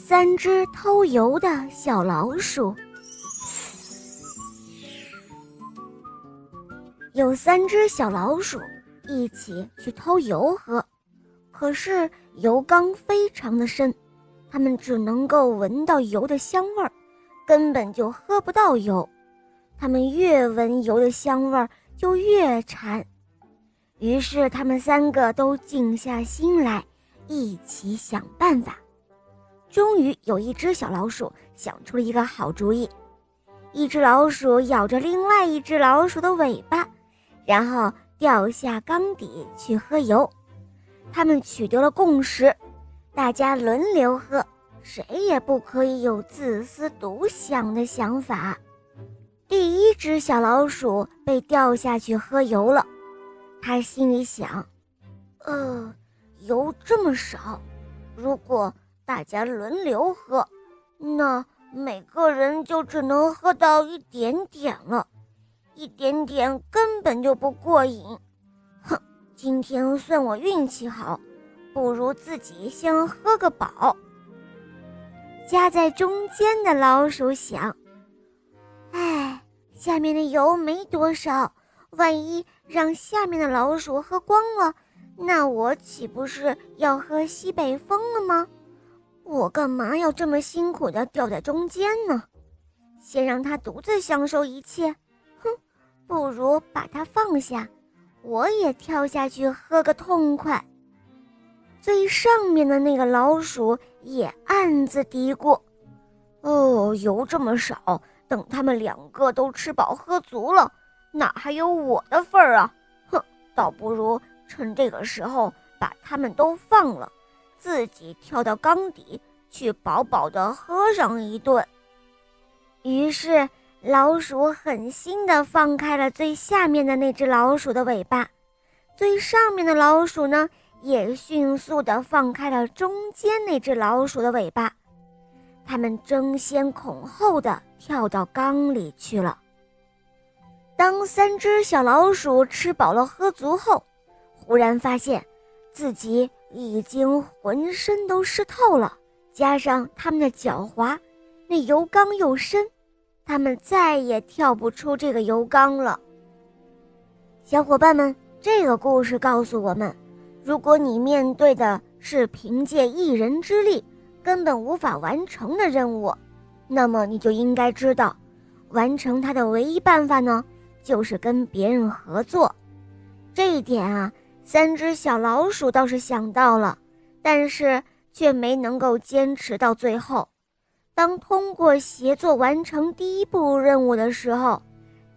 三只偷油的小老鼠。有三只小老鼠一起去偷油喝，可是油缸非常的深，它们只能够闻到油的香味儿，根本就喝不到油。它们越闻油的香味儿就越馋，于是他们三个都静下心来，一起想办法。终于有一只小老鼠想出了一个好主意，一只老鼠咬着另外一只老鼠的尾巴，然后掉下缸底去喝油。他们取得了共识，大家轮流喝，谁也不可以有自私独享的想法。第一只小老鼠被掉下去喝油了，他心里想：“呃，油这么少，如果……”大家轮流喝，那每个人就只能喝到一点点了，一点点根本就不过瘾。哼，今天算我运气好，不如自己先喝个饱。夹在中间的老鼠想：哎，下面的油没多少，万一让下面的老鼠喝光了，那我岂不是要喝西北风了吗？我干嘛要这么辛苦的掉在中间呢？先让他独自享受一切，哼，不如把它放下，我也跳下去喝个痛快。最上面的那个老鼠也暗自嘀咕：“哦，油这么少，等他们两个都吃饱喝足了，哪还有我的份儿啊？哼，倒不如趁这个时候把他们都放了。”自己跳到缸底去，饱饱的喝上一顿。于是，老鼠狠心的放开了最下面的那只老鼠的尾巴，最上面的老鼠呢，也迅速的放开了中间那只老鼠的尾巴。它们争先恐后的跳到缸里去了。当三只小老鼠吃饱了喝足后，忽然发现自己。已经浑身都湿透了，加上他们的脚滑，那油缸又深，他们再也跳不出这个油缸了。小伙伴们，这个故事告诉我们：如果你面对的是凭借一人之力根本无法完成的任务，那么你就应该知道，完成它的唯一办法呢，就是跟别人合作。这一点啊。三只小老鼠倒是想到了，但是却没能够坚持到最后。当通过协作完成第一步任务的时候，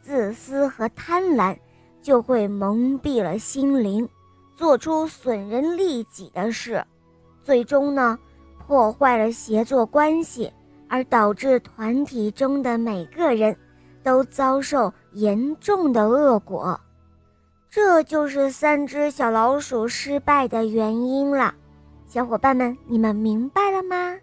自私和贪婪就会蒙蔽了心灵，做出损人利己的事，最终呢，破坏了协作关系，而导致团体中的每个人都遭受严重的恶果。这就是三只小老鼠失败的原因了，小伙伴们，你们明白了吗？